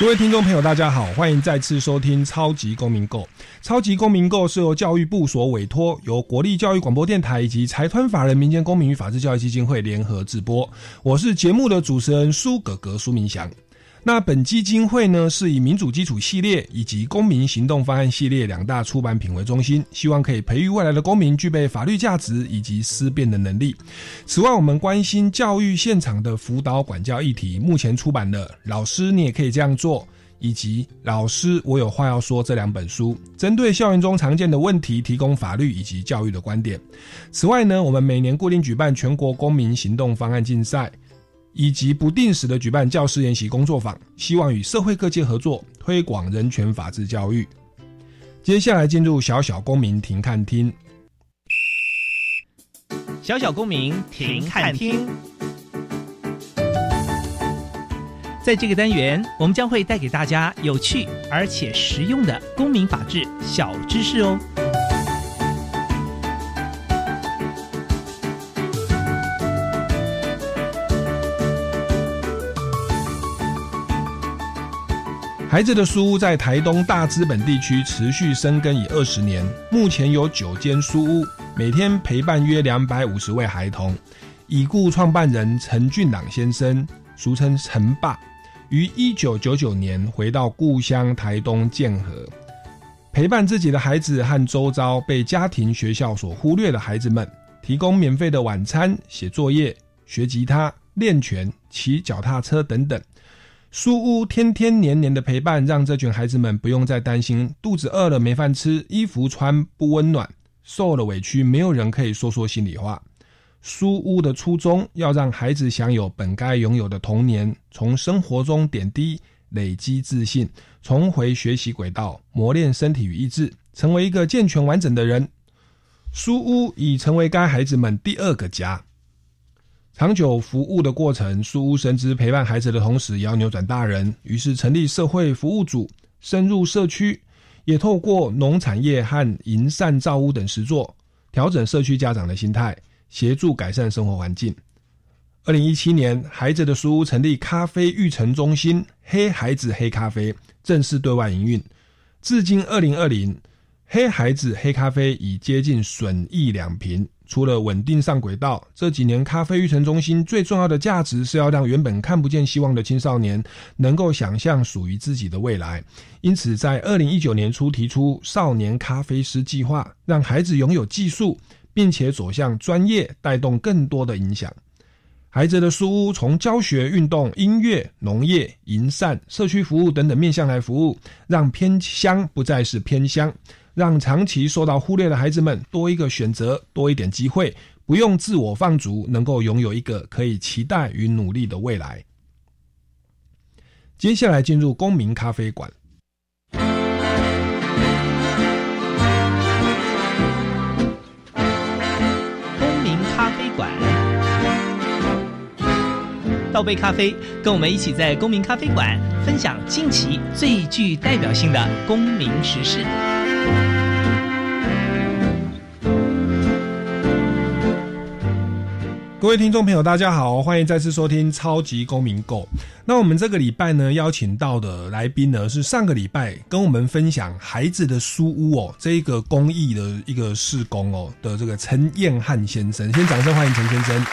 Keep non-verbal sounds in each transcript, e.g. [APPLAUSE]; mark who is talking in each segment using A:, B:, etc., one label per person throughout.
A: 各位听众朋友，大家好，欢迎再次收听《超级公民购》。《超级公民购》是由教育部所委托，由国立教育广播电台以及财团法人民间公民与法制教育基金会联合制播。我是节目的主持人苏格格苏明祥。那本基金会呢，是以民主基础系列以及公民行动方案系列两大出版品为中心，希望可以培育未来的公民具备法律价值以及思辨的能力。此外，我们关心教育现场的辅导管教议题，目前出版的《老师你也可以这样做》以及《老师我有话要说》这两本书，针对校园中常见的问题，提供法律以及教育的观点。此外呢，我们每年固定举办全国公民行动方案竞赛。以及不定时的举办教师研习工作坊，希望与社会各界合作推广人权法治教育。接下来进入小小公民庭看厅。
B: 小小公民庭看厅，在这个单元，我们将会带给大家有趣而且实用的公民法治小知识哦。
A: 孩子的书屋在台东大资本地区持续生根已二十年，目前有九间书屋，每天陪伴约两百五十位孩童。已故创办人陈俊朗先生，俗称陈爸，于一九九九年回到故乡台东建和，陪伴自己的孩子和周遭被家庭、学校所忽略的孩子们，提供免费的晚餐、写作业、学吉他、练拳、骑脚踏车等等。书屋天天年年的陪伴，让这群孩子们不用再担心肚子饿了没饭吃、衣服穿不温暖、受了委屈没有人可以说说心里话。书屋的初衷要让孩子享有本该拥有的童年，从生活中点滴累积自信，重回学习轨道，磨练身体与意志，成为一个健全完整的人。书屋已成为该孩子们第二个家。长久服务的过程，书屋深知陪伴孩子的同时，也要扭转大人。于是成立社会服务组，深入社区，也透过农产业和营善造屋等实作，调整社区家长的心态，协助改善生活环境。二零一七年，孩子的书屋成立咖啡育成中心，黑孩子黑咖啡正式对外营运。至今二零二零，黑孩子黑咖啡已接近损益两平。除了稳定上轨道，这几年咖啡育成中心最重要的价值是要让原本看不见希望的青少年能够想象属于自己的未来。因此，在二零一九年初提出少年咖啡师计划，让孩子拥有技术，并且走向专业，带动更多的影响。孩子的书屋从教学、运动、音乐、农业、营善、社区服务等等面向来服务，让偏乡不再是偏乡。让长期受到忽略的孩子们多一个选择，多一点机会，不用自我放逐，能够拥有一个可以期待与努力的未来。接下来进入公民咖啡馆。
B: 倒杯咖啡，跟我们一起在公民咖啡馆分享近期最具代表性的公民时事。
A: 各位听众朋友，大家好，欢迎再次收听《超级公民购》。那我们这个礼拜呢，邀请到的来宾呢，是上个礼拜跟我们分享孩子的书屋哦，这一个公益的一个事工哦的这个陈彦汉先生，先掌声欢迎陈先生。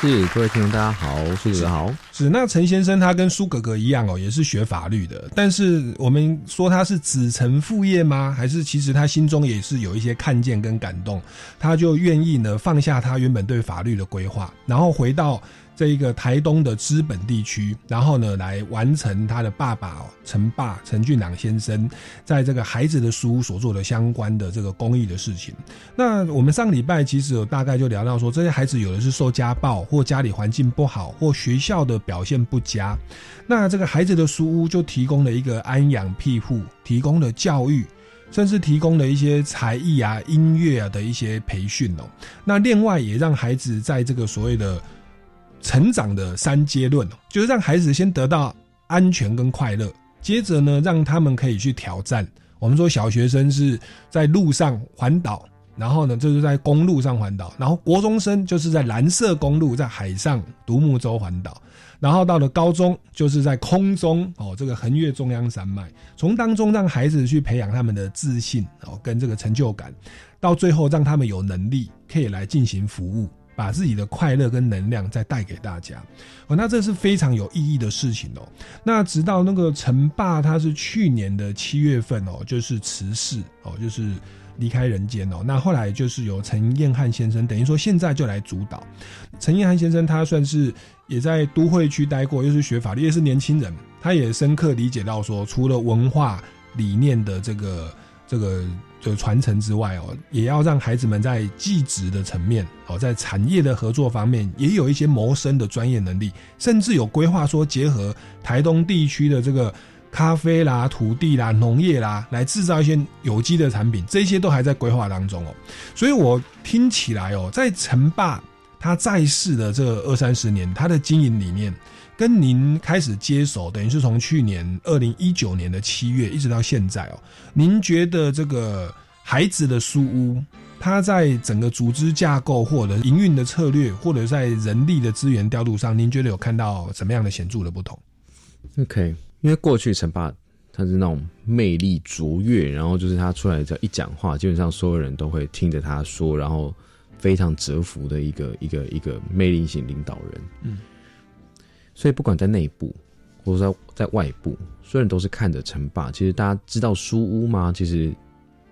C: 是各位听众大家好，苏哥哥好。
A: 是那陈先生他跟苏哥哥一样哦，也是学法律的。但是我们说他是子承父业吗？还是其实他心中也是有一些看见跟感动，他就愿意呢放下他原本对法律的规划，然后回到这一个台东的资本地区，然后呢，来完成他的爸爸陈爸陈俊朗先生在这个孩子的书屋所做的相关的这个公益的事情。那我们上礼拜其实有大概就聊到说，这些孩子有的是受家暴，或家里环境不好，或学校的表现不佳。那这个孩子的书屋就提供了一个安养庇护，提供了教育。甚至提供了一些才艺啊、音乐啊的一些培训哦。那另外也让孩子在这个所谓的成长的三阶论哦，就是让孩子先得到安全跟快乐，接着呢让他们可以去挑战。我们说小学生是在路上环岛，然后呢就是在公路上环岛，然后国中生就是在蓝色公路在海上独木舟环岛。然后到了高中，就是在空中哦，这个横越中央山脉，从当中让孩子去培养他们的自信哦，跟这个成就感，到最后让他们有能力可以来进行服务，把自己的快乐跟能量再带给大家哦，那这是非常有意义的事情哦。那直到那个陈爸，他是去年的七月份哦，就是辞世哦，就是离开人间哦。那后来就是由陈彦汉先生，等于说现在就来主导。陈彦汉先生他算是。也在都会区待过，又是学法律，也是年轻人，他也深刻理解到说，除了文化理念的这个这个的传承之外哦，也要让孩子们在技职的层面哦，在产业的合作方面，也有一些谋生的专业能力，甚至有规划说结合台东地区的这个咖啡啦、土地啦、农业啦，来制造一些有机的产品，这些都还在规划当中哦。所以我听起来哦，在城坝。他在世的这二三十年，他的经营理念跟您开始接手，等于是从去年二零一九年的七月一直到现在哦。您觉得这个孩子的书屋，它在整个组织架构或者营运的策略，或者在人力的资源调度上，您觉得有看到什么样的显著的不同
C: ？OK，因为过去陈爸他是那种魅力卓越，然后就是他出来只要一讲话，基本上所有人都会听着他说，然后。非常折服的一个一个一个魅力型领导人，嗯，所以不管在内部或者在在外部，所有人都是看着陈霸。其实大家知道书屋吗？其实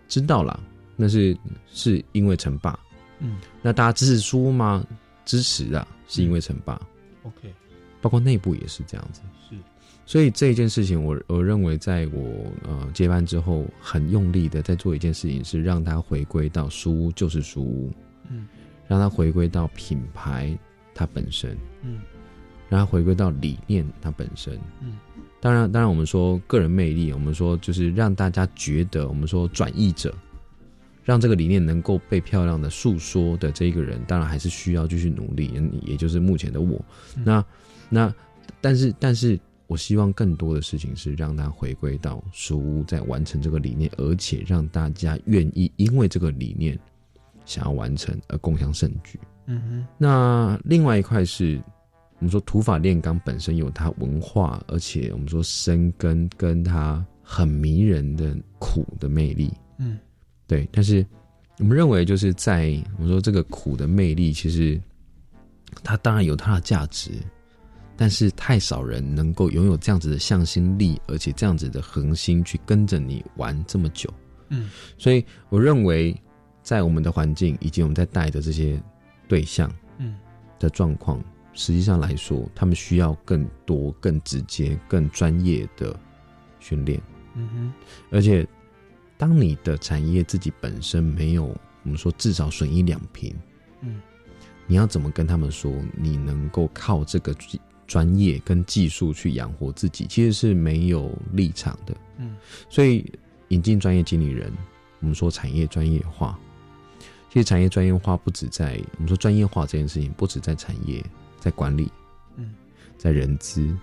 C: 知道啦，那是是因为陈霸，嗯，那大家支持书屋吗？支持啊，是因为陈霸。
A: OK，
C: 包括内部也是这样子。
A: 是，
C: 所以这一件事情，我我认为，在我呃接班之后，很用力的在做一件事情，是让它回归到书屋就是书屋。嗯，让它回归到品牌它本身，嗯，让它回归到理念它本身，嗯，当然，当然，我们说个人魅力，我们说就是让大家觉得，我们说转译者，让这个理念能够被漂亮的诉说的这一个人，当然还是需要继续努力，也就是目前的我。那那，但是，但是我希望更多的事情是让他回归到书屋，在完成这个理念，而且让大家愿意因为这个理念。想要完成而共享盛举。嗯哼。那另外一块是，我们说土法炼钢本身有它文化，而且我们说生根跟它很迷人的苦的魅力。嗯，对。但是我们认为，就是在我们说这个苦的魅力，其实它当然有它的价值，但是太少人能够拥有这样子的向心力，而且这样子的恒心去跟着你玩这么久。嗯，所以我认为。在我们的环境以及我们在带的这些对象，嗯，的状况，实际上来说，他们需要更多、更直接、更专业的训练。嗯哼，而且，当你的产业自己本身没有，我们说至少损一两平，嗯，你要怎么跟他们说，你能够靠这个专业跟技术去养活自己，其实是没有立场的。嗯，所以引进专业经理人，我们说产业专业化。其实产业专业化不止在我们说专业化这件事情，不止在产业，在管理，嗯，在人资，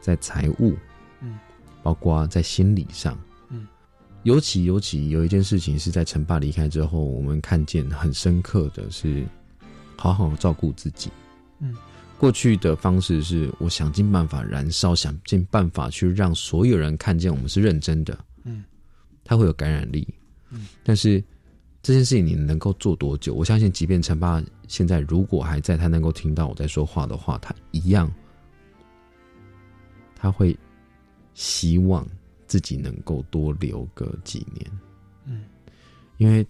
C: 在财务，嗯，包括在心理上，嗯，尤其尤其有一件事情是在陈爸离开之后，我们看见很深刻的是，好好照顾自己，嗯，过去的方式是我想尽办法燃烧，想尽办法去让所有人看见我们是认真的，嗯，他会有感染力，嗯，但是。这件事情你能够做多久？我相信，即便陈爸现在如果还在，他能够听到我在说话的话，他一样，他会希望自己能够多留个几年。嗯，因为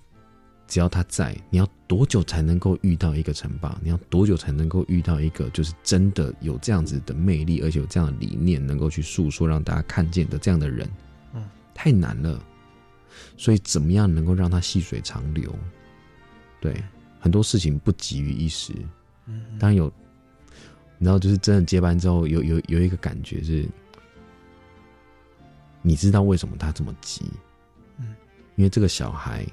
C: 只要他在，你要多久才能够遇到一个陈霸？你要多久才能够遇到一个就是真的有这样子的魅力，而且有这样的理念，能够去诉说让大家看见的这样的人？嗯，太难了。所以怎么样能够让它细水长流？对，很多事情不急于一时。嗯，当然有，你知道，就是真的接班之后，有有有一个感觉是，你知道为什么他这么急？嗯，因为这个小孩。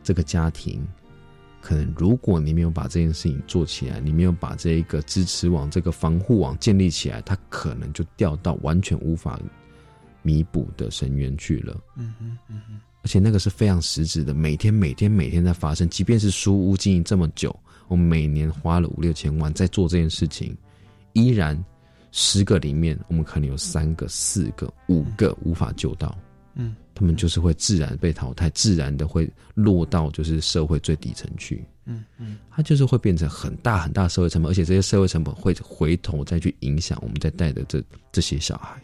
C: 这个家庭，可能如果你没有把这件事情做起来，你没有把这一个支持网、这个防护网建立起来，他可能就掉到完全无法弥补的深渊去了。嗯嗯嗯嗯。而且那个是非常实质的，每天每天每天在发生。即便是书屋经营这么久，我们每年花了五六千万在做这件事情，依然十个里面，我们可能有三个、四个、五个无法救到。嗯。他们就是会自然被淘汰，自然的会落到就是社会最底层去。嗯嗯，它就是会变成很大很大社会成本，而且这些社会成本会回头再去影响我们在带的这这些小孩。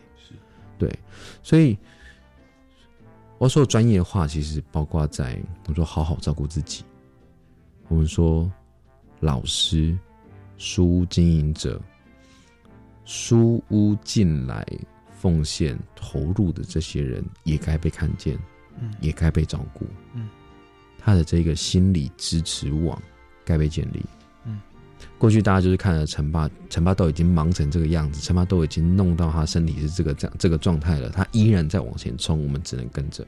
C: 是，对，所以我说专业化，其实包括在我说好好照顾自己。我们说老师、书屋经营者、书屋进来。奉献投入的这些人也该被看见，嗯，也该被照顾，嗯，他的这个心理支持网该被建立，嗯，过去大家就是看了陈爸，陈爸都已经忙成这个样子，陈爸都已经弄到他身体是这个这样这个状态了，他依然在往前冲，我们只能跟着，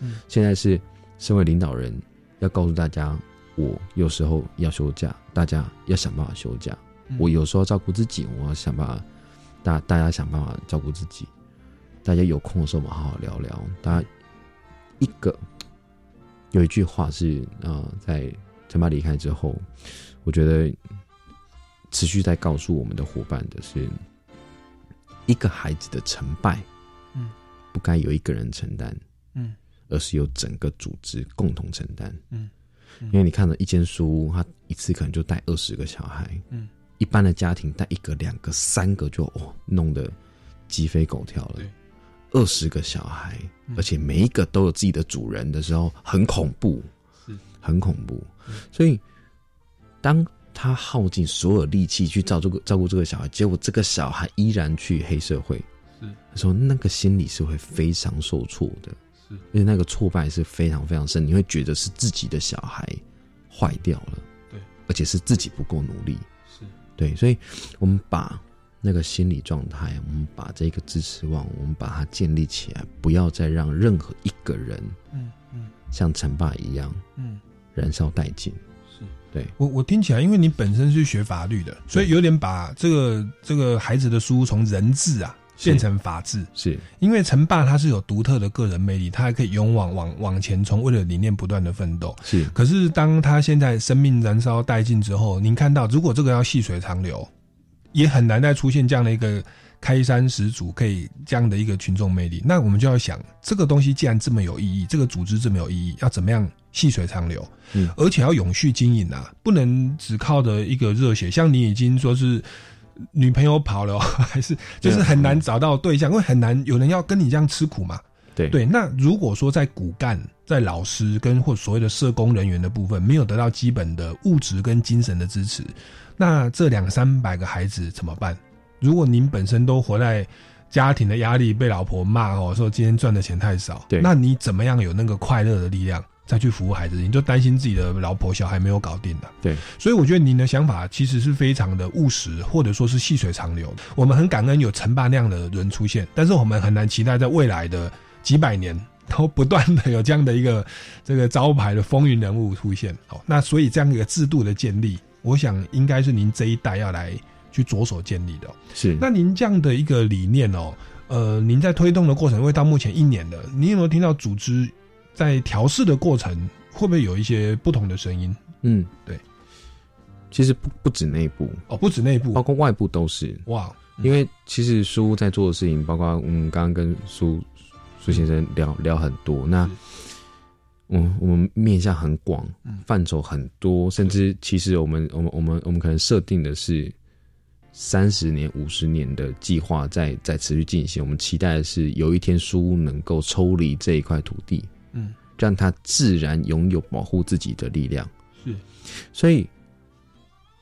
C: 嗯，现在是身为领导人要告诉大家，我有时候要休假，大家要想办法休假，我有时候照顾自己，我要想办法，大大家想办法照顾自己。大家有空的时候，我们好好聊聊。大家一个有一句话是啊，在陈爸离开之后，我觉得持续在告诉我们的伙伴的是，一个孩子的成败，嗯，不该由一个人承担，嗯，而是由整个组织共同承担，嗯，因为你看到一间书屋，他一次可能就带二十个小孩，嗯，一般的家庭带一个、两个、三个就哦，弄得鸡飞狗跳了。二十个小孩，而且每一个都有自己的主人的时候，很恐怖，是。很恐怖。所以，当他耗尽所有力气去照这个照顾这个小孩，结果这个小孩依然去黑社会，是。他说那个心理是会非常受挫的，是。因为那个挫败是非常非常深，你会觉得是自己的小孩坏掉了，对，而且是自己不够努力，是。对，所以我们把。那个心理状态，我们把这个支持网，我们把它建立起来，不要再让任何一个人，嗯嗯，像陈爸一样，嗯，燃烧殆尽。是，对
A: 我我听起来，因为你本身是学法律的，所以有点把这个这个孩子的书从人治啊变成法治。
C: 是
A: 因为陈爸他是有独特的个人魅力，他还可以勇往往往前冲，为了理念不断的奋斗。
C: 是，
A: 可是当他现在生命燃烧殆尽之后，您看到，如果这个要细水长流。也很难再出现这样的一个开山始祖，可以这样的一个群众魅力。那我们就要想，这个东西既然这么有意义，这个组织这么有意义，要怎么样细水长流？嗯，而且要永续经营啊，不能只靠着一个热血。像你已经说是女朋友跑了，还是就是很难找到对象，因为很难有人要跟你这样吃苦嘛。
C: 对
A: 对，那如果说在骨干、在老师跟或所谓的社工人员的部分，没有得到基本的物质跟精神的支持。那这两三百个孩子怎么办？如果您本身都活在家庭的压力，被老婆骂哦，说今天赚的钱太少，
C: 对，
A: 那你怎么样有那个快乐的力量再去服务孩子？你就担心自己的老婆小孩没有搞定的，
C: 对。
A: 所以我觉得您的想法其实是非常的务实，或者说是细水长流。我们很感恩有陈爸那样的人出现，但是我们很难期待在未来的几百年都不断的有这样的一个这个招牌的风云人物出现。哦，那所以这样一个制度的建立。我想应该是您这一代要来去着手建立的。
C: 是，
A: 那您这样的一个理念哦，呃，您在推动的过程，因为到目前一年了，您有没有听到组织在调试的过程，会不会有一些不同的声音？
C: 嗯，
A: 对，
C: 其实不不止内部。
A: 哦，不止内部，
C: 包括外部都是。哇。因为其实苏在做的事情，包括我们刚刚跟苏苏先生聊聊很多，那。嗯，我们面向很广，范畴很多，甚至其实我们我们我们我们可能设定的是三十年、五十年的计划，在在持续进行。我们期待的是有一天书屋能够抽离这一块土地，嗯，让它自然拥有保护自己的力量。
A: 是，
C: 所以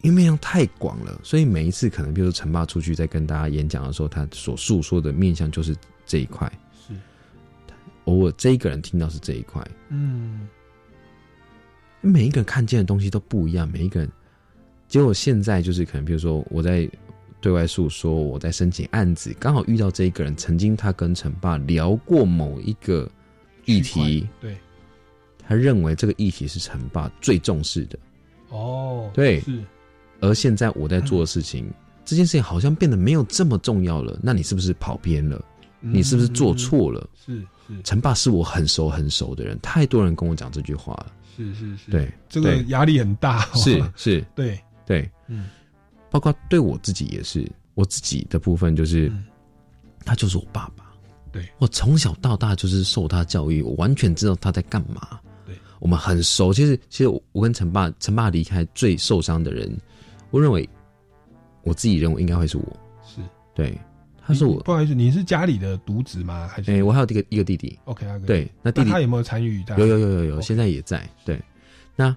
C: 因为面向太广了，所以每一次可能，比如说陈爸出去在跟大家演讲的时候，他所诉说的面向就是这一块。
A: 是，
C: 偶尔这一个人听到是这一块，
A: 嗯，
C: 每一个人看见的东西都不一样，每一个人。结果现在就是可能，比如说我在对外诉说，我在申请案子，刚好遇到这一个人，曾经他跟陈爸聊过某一个议题，
A: 对，
C: 他认为这个议题是陈爸最重视的，
A: 哦，
C: 对，
A: 是，
C: 而现在我在做的事情，[LAUGHS] 这件事情好像变得没有这么重要了，那你是不是跑偏了？你是不是做错了？
A: 是是，
C: 陈爸是我很熟很熟的人，太多人跟我讲这句话了，
A: 是是是，
C: 对，
A: 这个压力很大，
C: 是是，[LAUGHS]
A: 对。
C: 对，
A: 嗯，
C: 包括对我自己也是，我自己的部分就是，他就是我爸爸，
A: 对
C: 我从小到大就是受他教育，我完全知道他在干嘛。
A: 对，
C: 我们很熟。其实，其实我跟陈爸，陈爸离开最受伤的人，我认为我自己认为应该会是我。
A: 是，
C: 对，他是我。
A: 不好意思，你是家里的独子吗？还是？
C: 哎，我还有一个一个弟弟。
A: OK，
C: 对，那弟弟
A: 他有没有参与？
C: 有有有有有，现在也在。对，那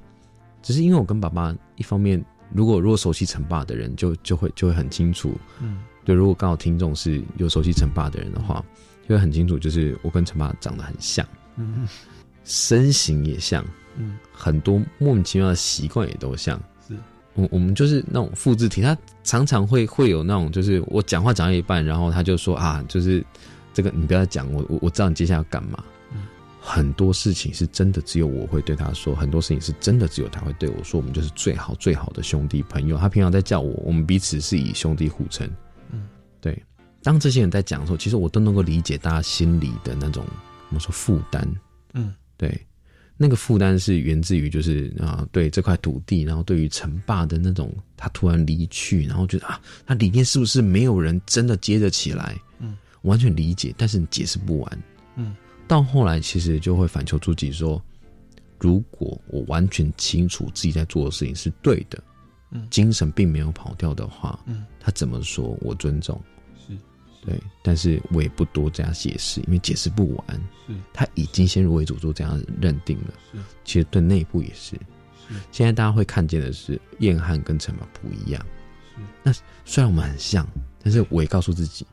C: 只是因为我跟爸爸一方面。如果如果熟悉陈霸的人，就就会就会很清楚，
A: 嗯，
C: 对。如果刚好听众是有熟悉陈霸的人的话，就会很清楚，就是我跟陈霸长得很像，
A: 嗯，
C: 身形也像，
A: 嗯，
C: 很多莫名其妙的习惯也都像，
A: 是。
C: 我我们就是那种复制体，他常常会会有那种，就是我讲话讲到一半，然后他就说啊，就是这个你不要讲，我我我知道你接下来要干嘛。很多事情是真的只有我会对他说，很多事情是真的只有他会对我说。我们就是最好最好的兄弟朋友。他平常在叫我，我们彼此是以兄弟互称。
A: 嗯，
C: 对。当这些人在讲的时候，其实我都能够理解大家心里的那种我们说负担。
A: 嗯，
C: 对。那个负担是源自于就是啊，对这块土地，然后对于城霸的那种他突然离去，然后觉得啊，他里面是不是没有人真的接得起来？
A: 嗯，
C: 完全理解，但是你解释不完。
A: 嗯。
C: 到后来，其实就会反求诸己，说：如果我完全清楚自己在做的事情是对的，
A: 嗯，
C: 精神并没有跑掉的话，
A: 嗯，
C: 他怎么说我尊重，
A: 是，
C: 对，但是我也不多加解释，因为解释不完，
A: 是，
C: 他已经先入为主做这样认定了，
A: 是，
C: 其实对内部也是，
A: 是，
C: 现在大家会看见的是，燕汉跟陈马不一样，
A: 是，
C: 那虽然我们很像，但是我也告诉自己。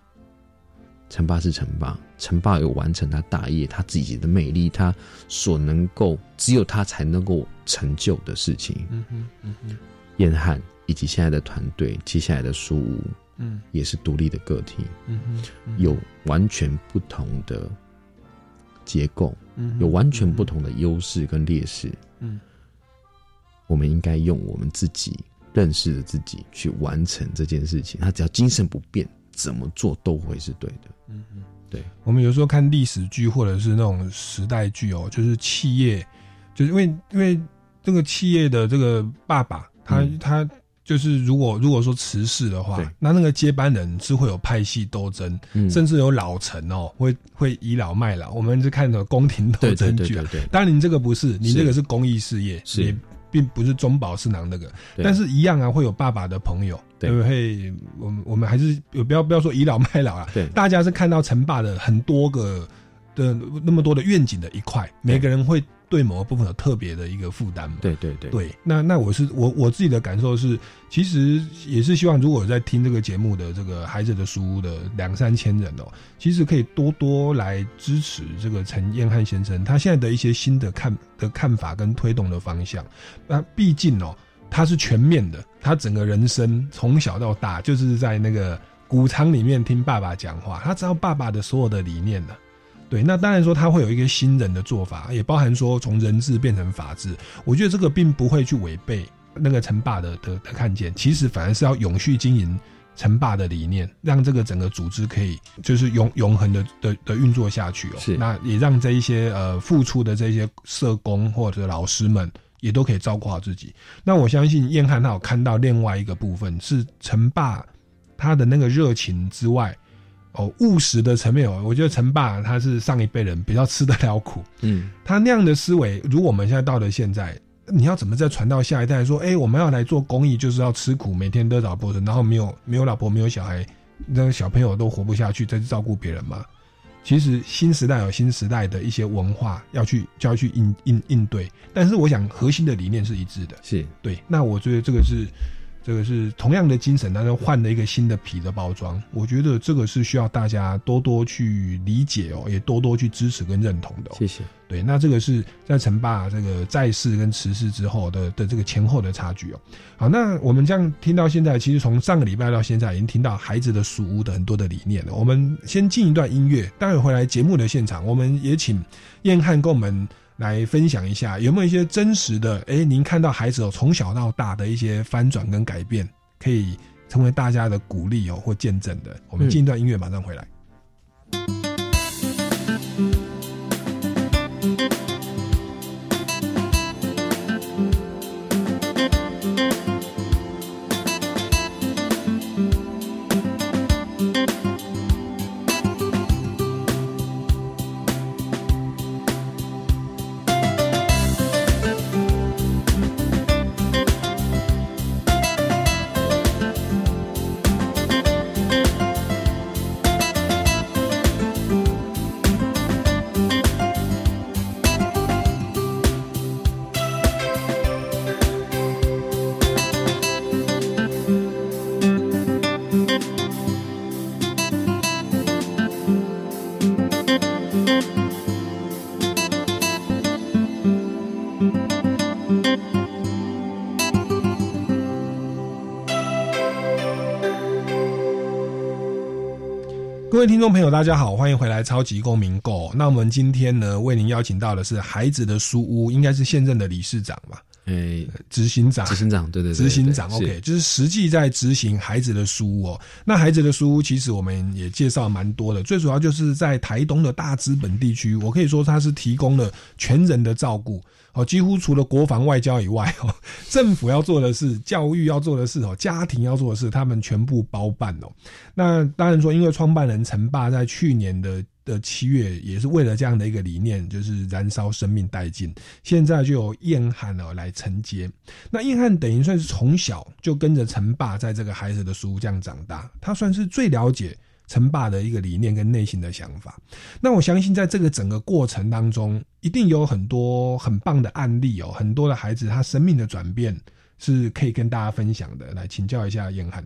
C: 陈霸是陈霸，陈霸有完成他大业，他自己的魅力，他所能够只有他才能够成就的事情。
A: 嗯哼，嗯哼，
C: 燕汉以及现在的团队，接下来的书屋，
A: 嗯，
C: 也是独立的个体。
A: 嗯哼，
C: 有完全不同的结构，
A: 嗯，
C: 有完全不同的优势跟劣势。
A: 嗯，
C: 我们应该用我们自己认识的自己去完成这件事情。他只要精神不变。怎么做都会是对的。
A: 嗯嗯，
C: 对。
A: 我们有时候看历史剧或者是那种时代剧哦，就是企业，就是因为因为这个企业的这个爸爸，他他就是如果如果说辞世的话，那那个接班人是会有派系斗争，甚至有老臣哦，会会倚老卖老。我们是看的宫廷斗争剧啊。当然，你这个不是，你这个是公益事业，
C: 是。
A: 并不是中饱私囊那个，但是一样啊，会有爸爸的朋友，对不对？我们我们还是不要不要说倚老卖老啊，
C: 对，
A: 大家是看到陈霸的很多个的那么多的愿景的一块，每个人会。对某个部分有特别的一个负担嘛？
C: 对对对。
A: 对，那那我是我我自己的感受是，其实也是希望，如果在听这个节目的这个孩子的书的两三千人哦，其实可以多多来支持这个陈彦汉先生他现在的一些新的看的看法跟推动的方向。那毕竟哦，他是全面的，他整个人生从小到大就是在那个谷仓里面听爸爸讲话，他知道爸爸的所有的理念的。对，那当然说他会有一个新人的做法，也包含说从人治变成法治。我觉得这个并不会去违背那个陈霸的的的看见，其实反而是要永续经营陈霸的理念，让这个整个组织可以就是永永恒的的的运作下去哦。
C: 是，
A: 那也让这一些呃付出的这些社工或者老师们也都可以照顾好自己。那我相信燕汉他有看到另外一个部分是陈爸他的那个热情之外。哦，务实的层面哦，我觉得陈爸他是上一辈人比较吃得了苦，
C: 嗯，
A: 他那样的思维，如果我们现在到了现在，你要怎么再传到下一代？说，哎，我们要来做公益，就是要吃苦，每天都找波人，然后没有没有老婆，没有小孩，那个小朋友都活不下去，再去照顾别人嘛？其实新时代有新时代的一些文化要去就要去应应应对，但是我想核心的理念是一致的。
C: 是
A: 对，那我觉得这个是这个是同样的精神，但是换了一个新的皮的包装。我觉得这个是需要大家多多去理解哦，也多多去支持跟认同的、哦。
C: 谢谢。
A: 对，那这个是在陈爸这个在世跟辞世之后的的这个前后的差距哦。好，那我们这样听到现在，其实从上个礼拜到现在，已经听到孩子的属屋的很多的理念了。我们先进一段音乐，待会回来节目的现场，我们也请燕汉跟我们来分享一下，有没有一些真实的，哎，您看到孩子哦从小到大的一些翻转跟改变，可以成为大家的鼓励哦或见证的。我们进一段音乐，马上回来。各听众朋友，大家好，欢迎回来《超级公民购》。那我们今天呢，为您邀请到的是孩子的书屋，应该是现任的理事长吧？
C: 诶，
A: 执行长，
C: 执行长，对对对，
A: 执行长，OK，就是实际在执行孩子的书屋哦。那孩子的书屋，其实我们也介绍蛮多的，最主要就是在台东的大资本地区，我可以说它是提供了全人的照顾哦，几乎除了国防外交以外哦，[LAUGHS] 政府要做的事、教育要做的事哦、家庭要做的事，他们全部包办哦。那当然说，因为创办人陈爸在去年的的七月，也是为了这样的一个理念，就是燃烧生命殆尽。现在就有燕汉哦来承接。那燕汉等于算是从小就跟着陈爸在这个孩子的书这样长大，他算是最了解陈爸的一个理念跟内心的想法。那我相信在这个整个过程当中，一定有很多很棒的案例哦，很多的孩子他生命的转变是可以跟大家分享的。来请教一下燕汉。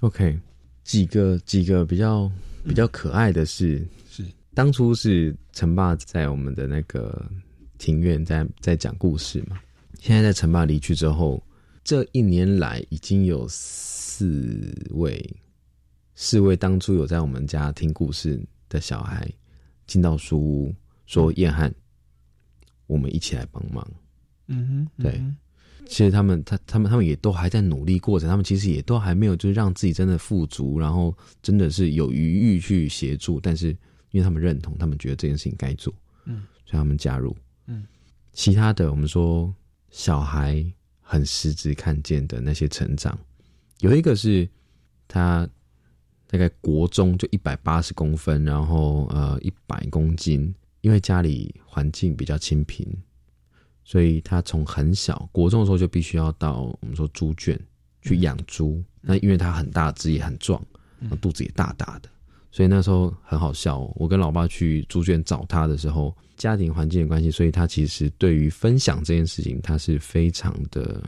C: OK，几个几个比较比较可爱的，是当初是陈爸在我们的那个庭院在在讲故事嘛。现在在陈爸离去之后，这一年来已经有四位四位当初有在我们家听故事的小孩进到书屋，说燕汉，我们一起来帮忙。
A: 嗯哼，
C: 对其实他们他他们他们也都还在努力过程，他们其实也都还没有就是让自己真的富足，然后真的是有余裕去协助，但是因为他们认同，他们觉得这件事情该做，
A: 嗯，
C: 所以他们加入，
A: 嗯，
C: 其他的我们说小孩很实质看见的那些成长，有一个是他大概国中就一百八十公分，然后呃一百公斤，因为家里环境比较清贫，所以他从很小国中的时候就必须要到我们说猪圈去养猪。那因为他很大只也很壮，那肚子也大大的，所以那时候很好笑哦。我跟老爸去猪圈找他的时候，家庭环境的关系，所以他其实对于分享这件事情，他是非常的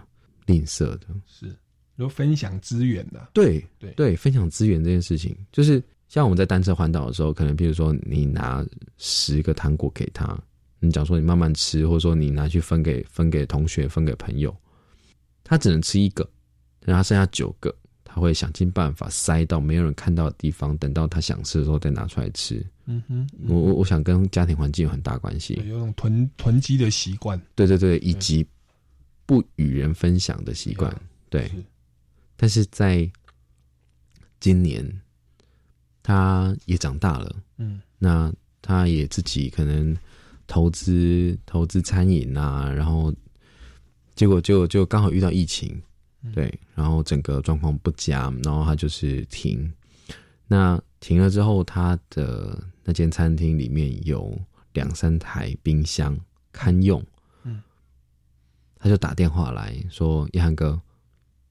C: 吝啬的。
A: 是，有分享资源的，
C: 对
A: 对
C: 对，分享资源这件事情，就是像我们在单车环岛的时候，可能比如说你拿十个糖果给他，你讲说你慢慢吃，或者说你拿去分给分给同学、分给朋友，他只能吃一个，然后剩下九个，他会想尽办法塞到没有人看到的地方，等到他想吃的时候再拿出来吃。
A: 嗯哼，
C: 我我我想跟家庭环境有很大关系。
A: 对，有种囤囤积的习惯，
C: 对对对，以及不与人分享的习惯。对，
A: 是。
C: 但是在今年，他也长大了，
A: 嗯。
C: 那他也自己可能投资投资餐饮啊，然后结果就就刚好遇到疫情，对，然后整个状况不佳，然后他就是停。那停了之后，他的那间餐厅里面有两三台冰箱堪用，
A: 嗯，
C: 他就打电话来说：“一涵哥，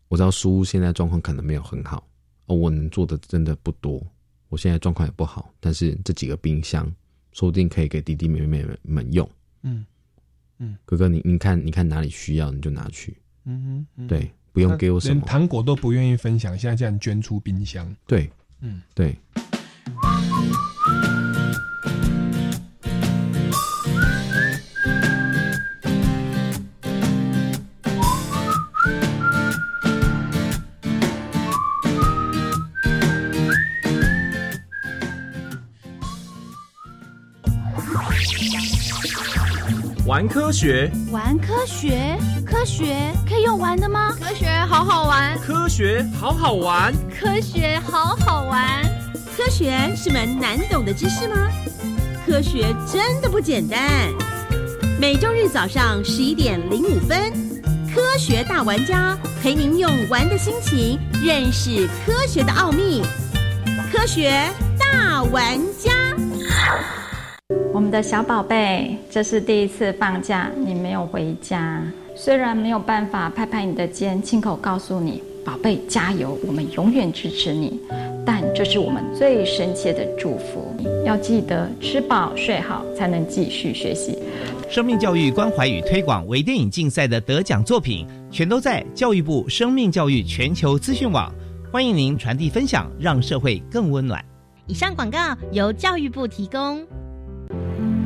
C: 我知道书屋现在状况可能没有很好，哦，我能做的真的不多，我现在状况也不好，但是这几个冰箱说不定可以给弟弟妹妹们用。
A: 嗯嗯，
C: 哥哥，你你看，你看哪里需要你就拿去。
A: 嗯哼，
C: 对，不用给我什么。
A: 糖果都不愿意分享，现在竟然捐出冰箱。
C: 对，
A: 嗯，
C: 对。
D: 玩科学，
E: 玩科学，科学可以用玩的吗？
F: 科学好好玩，
D: 科学好好玩，
F: 科学好好玩。
G: 科学是门难懂的知识吗？科学真的不简单。每周日早上十一点零五分，科学大玩家陪您用玩的心情认识科学的奥秘。科学大玩家。
H: 我们的小宝贝，这是第一次放假，你没有回家。虽然没有办法拍拍你的肩，亲口告诉你“宝贝加油”，我们永远支持你，但这是我们最深切的祝福。要记得吃饱睡好，才能继续学习。
B: 生命教育关怀与推广微电影竞赛的得奖作品，全都在教育部生命教育全球资讯网，欢迎您传递分享，让社会更温暖。
I: 以上广告由教育部提供。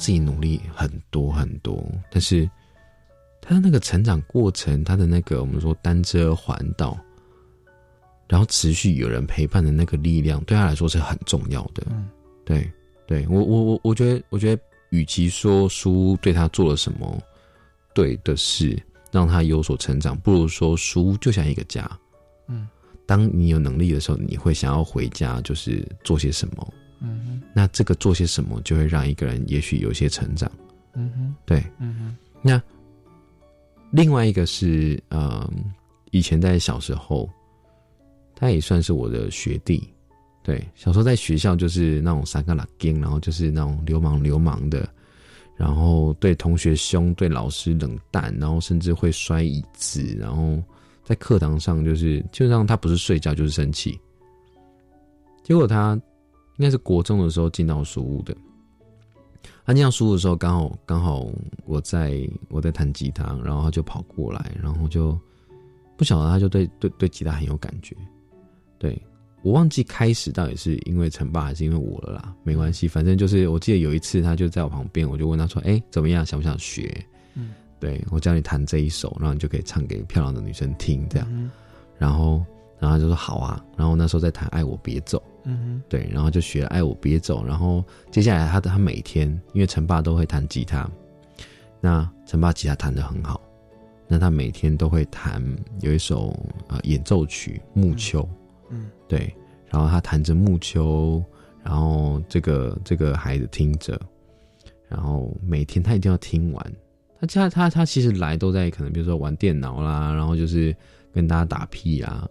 C: 自己努力很多很多，但是他的那个成长过程，他的那个我们说单车环岛，然后持续有人陪伴的那个力量，对他来说是很重要的。嗯，对，对我我我我觉得，我觉得与其说书对他做了什么对的事，让他有所成长，不如说书就像一个家。嗯，当你有能力的时候，你会想要回家，就是做些什么。嗯哼，那这个做些什么就会让一个人也许有些成长。嗯哼，对，嗯哼。那另外一个是，呃，以前在小时候，他也算是我的学弟。对，小时候在学校就是那种三个拉丁，然后就是那种流氓流氓的，然后对同学凶，对老师冷淡，然后甚至会摔椅子，然后在课堂上就是就让他不是睡觉就是生气。结果他。应该是国中的时候进到书屋的。他进到书屋的时候，刚好刚好我在我在弹吉他，然后他就跑过来，然后就不晓得他就对对对吉他很有感觉。对我忘记开始到底是因为陈爸还是因为我了啦，没关系，反正就是我记得有一次他就在我旁边，我就问他说：“哎，怎么样？想不想学？”嗯，对我教你弹这一首，然后你就可以唱给漂亮的女生听，这样。然后然后他就说好啊，然后那时候在弹《爱我别走》。嗯，对，然后就学《爱我别走》，然后接下来他他每天，因为陈爸都会弹吉他，那陈爸吉他弹的很好，那他每天都会弹有一首呃演奏曲《木秋》，嗯，对，然后他弹着《木秋》，然后这个这个孩子听着，然后每天他一定要听完，他他他他其实来都在可能比如说玩电脑啦，然后就是跟大家打屁啊。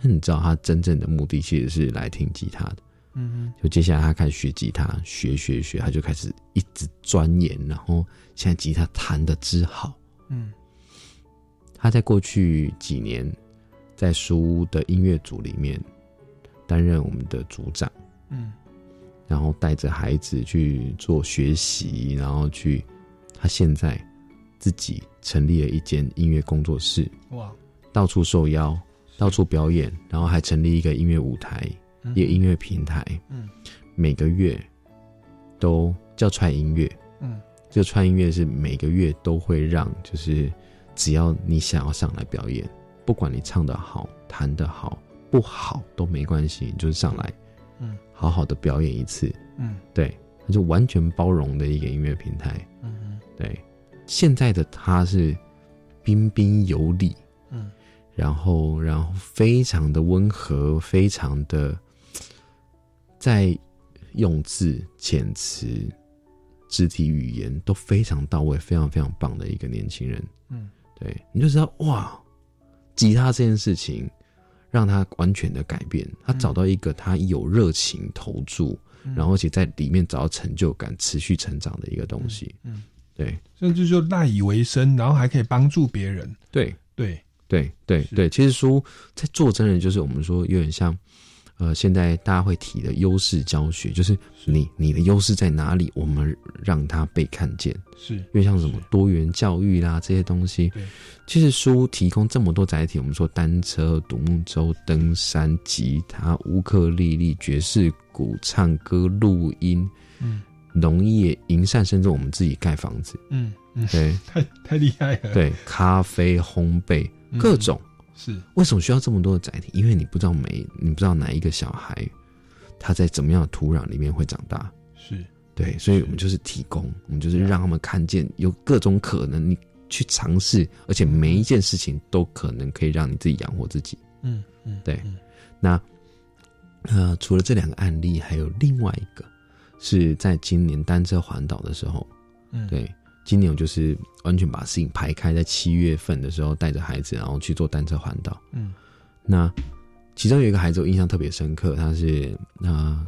C: 那你知道他真正的目的其实是来听吉他的，嗯，就接下来他开始学吉他，学学学，他就开始一直钻研，然后现在吉他弹的之好，嗯，他在过去几年在书屋的音乐组里面担任我们的组长，嗯，然后带着孩子去做学习，然后去他现在自己成立了一间音乐工作室，哇，到处受邀，到处表演，然后还成立一个音乐舞台，一个音乐平台，嗯，每个月都叫串音乐，嗯，这个串音乐是每个月都会让，就是只要你想要上来表演，不管你唱的好、弹的好不好都没关系，你就是上来，嗯，好好的表演一次，嗯，对。那就完全包容的一个音乐平台，嗯，对。现在的他是彬彬有礼，嗯，然后然后非常的温和，非常的在用字遣词、肢体语言都非常到位，非常非常棒的一个年轻人，嗯，对，你就知道哇，吉他这件事情让他完全的改变，他找到一个他有热情投注。然后，而且在里面找到成就感、持续成长的一个东西，嗯，对，
A: 甚至就赖以为生，然后还可以帮助别人，
C: 对，
A: 对，
C: 对，对，对。其实书在做真人，就是我们说有点像。呃，现在大家会提的优势教学，就是你你的优势在哪里，我们让它被看见。
A: 是，因
C: 为像什么多元教育啦这些东西，其实书提供这么多载体，我们说单车、独木舟、登山、吉他、乌克丽丽、爵士鼓、唱歌、录音，嗯，农业、营善，甚至我们自己盖房子，
A: 嗯
C: 嗯，对，
A: 太太厉害了。
C: 对，咖啡烘焙各种。
A: 是
C: 为什么需要这么多的载体？因为你不知道每你不知道哪一个小孩他在怎么样的土壤里面会长大。
A: 是
C: 对，所以我们就是提供，我们就是让他们看见有各种可能，你去尝试，而且每一件事情都可能可以让你自己养活自己。
A: 嗯嗯，
C: 对。那呃，除了这两个案例，还有另外一个是在今年单车环岛的时候，嗯，对。今年我就是完全把事情排开，在七月份的时候带着孩子，然后去做单车环岛。嗯，那其中有一个孩子我印象特别深刻，他是那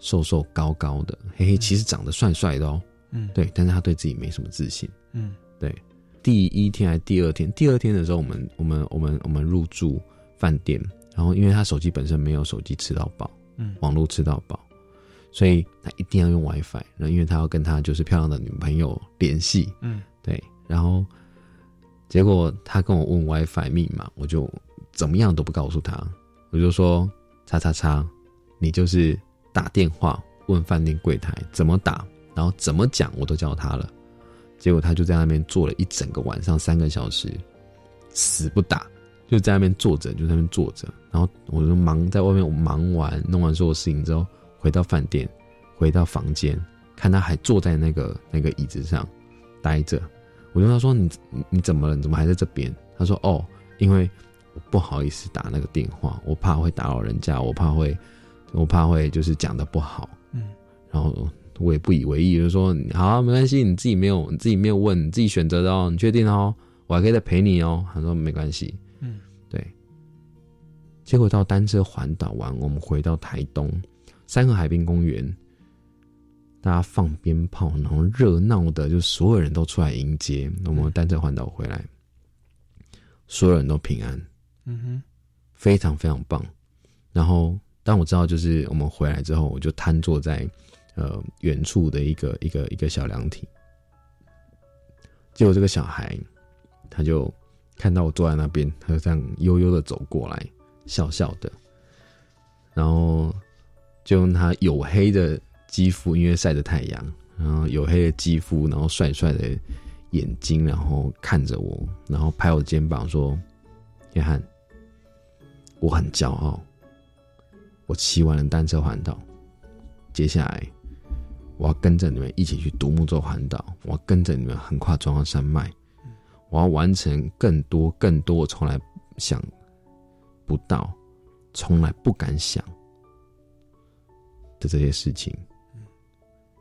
C: 瘦瘦高高的，嘿嘿，其实长得帅帅的哦。嗯，对，但是他对自己没什么自信。嗯，对。第一天还是第二天？第二天的时候，我们我们我们我们入住饭店，然后因为他手机本身没有手机吃到饱，嗯，网络吃到饱。所以他一定要用 WiFi，然后因为他要跟他就是漂亮的女朋友联系，嗯，对，然后结果他跟我问 WiFi 密码，我就怎么样都不告诉他，我就说叉叉叉，你就是打电话问饭店柜台怎么打，然后怎么讲我都教他了，结果他就在那边坐了一整个晚上三个小时，死不打，就在那边坐着，就在那边坐着，然后我就忙在外面忙完弄完所有事情之后。回到饭店，回到房间，看他还坐在那个那个椅子上待着。我就跟他说：“你你怎么了？你怎么还在这边？”他说：“哦，因为我不好意思打那个电话，我怕会打扰人家，我怕会，我怕会就是讲的不好。”嗯，然后我也不以为意，就说：“好，没关系，你自己没有，你自己没有问，你自己选择的哦，你确定哦？我还可以再陪你哦。”他说：“没关系。”嗯，对。结果到单车环岛完，我们回到台东。三河海滨公园，大家放鞭炮，然后热闹的，就所有人都出来迎接我们单车环岛回来，所有人都平安，嗯哼，非常非常棒。然后当我知道就是我们回来之后，我就瘫坐在呃远处的一个一个一个小凉亭，结果这个小孩他就看到我坐在那边，他就这样悠悠的走过来，笑笑的，然后。就用他黝黑的肌肤，因为晒着太阳，然后黝黑的肌肤，然后帅帅的眼睛，然后看着我，然后拍我肩膀说：“约翰，我很骄傲，我骑完了单车环岛，接下来我要跟着你们一起去独木舟环岛，我要跟着你们横跨中央山脉，我要完成更多更多我从来想不到，从来不敢想。”的这些事情，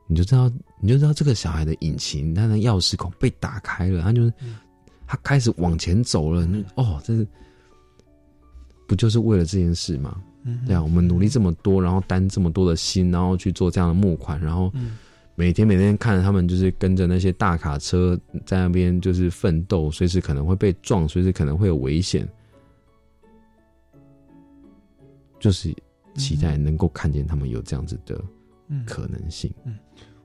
C: 你就知道，你就知道这个小孩的引擎，他的钥匙孔被打开了，他就他开始往前走了。哦，这是不就是为了这件事吗？对啊，我们努力这么多，然后担这么多的心，然后去做这样的募款，然后每天每天看着他们，就是跟着那些大卡车在那边就是奋斗，随时可能会被撞，随时可能会有危险，就是。期待能够看见他们有这样子的可能性。
A: 嗯，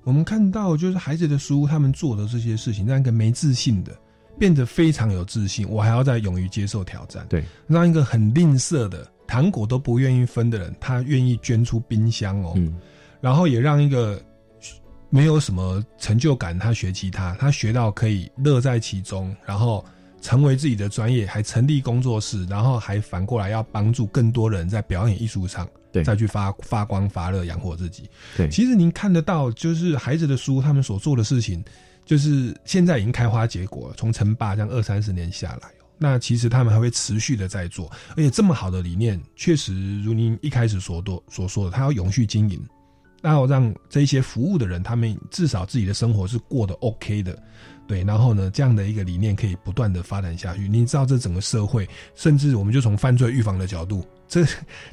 A: 我们看到就是孩子的书，他们做的这些事情，让一个没自信的变得非常有自信，我还要再勇于接受挑战。
C: 对，
A: 让一个很吝啬的糖果都不愿意分的人，他愿意捐出冰箱哦。
C: 嗯，
A: 然后也让一个没有什么成就感，他学吉他，他学到可以乐在其中，然后成为自己的专业，还成立工作室，然后还反过来要帮助更多人在表演艺术上。
C: 对，
A: 再去发发光发热养活自己。
C: 对，
A: 其实您看得到，就是孩子的书，他们所做的事情，就是现在已经开花结果了。从成霸这样二三十年下来哦，那其实他们还会持续的在做，而且这么好的理念，确实如您一开始所多所说的，他要永续经营，那要让这一些服务的人，他们至少自己的生活是过得 OK 的。对，然后呢，这样的一个理念可以不断的发展下去。你知道，这整个社会，甚至我们就从犯罪预防的角度，这